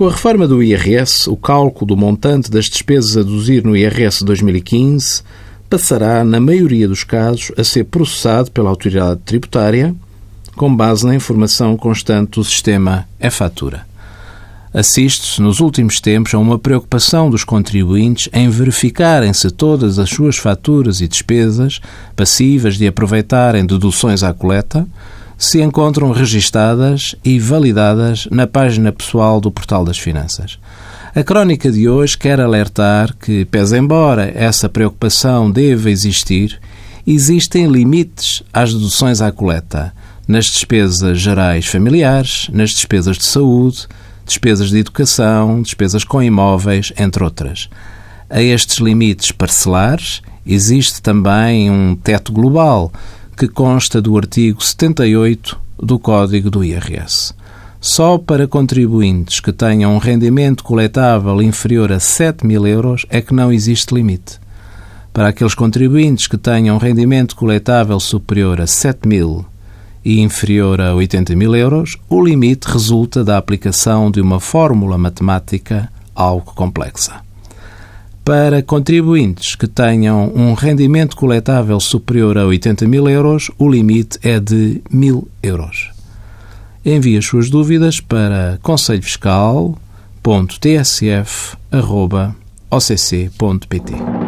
Com a reforma do IRS, o cálculo do montante das despesas a deduzir no IRS 2015 passará, na maioria dos casos, a ser processado pela autoridade tributária com base na informação constante do sistema e-fatura. Assiste-se, nos últimos tempos, a uma preocupação dos contribuintes em verificarem se todas as suas faturas e despesas passíveis de aproveitarem deduções à coleta se encontram registadas e validadas na página pessoal do Portal das Finanças. A crónica de hoje quer alertar que, pese embora essa preocupação deva existir, existem limites às deduções à coleta nas despesas gerais familiares, nas despesas de saúde, despesas de educação, despesas com imóveis, entre outras. A estes limites parcelares existe também um teto global que consta do artigo 78 do Código do IRS. Só para contribuintes que tenham um rendimento coletável inferior a 7 mil euros é que não existe limite. Para aqueles contribuintes que tenham um rendimento coletável superior a 7 mil e inferior a 80 mil euros, o limite resulta da aplicação de uma fórmula matemática algo complexa. Para contribuintes que tenham um rendimento coletável superior a 80 mil euros, o limite é de 1000 euros. Envie as suas dúvidas para conselhofiscal.tsf.occ.pt.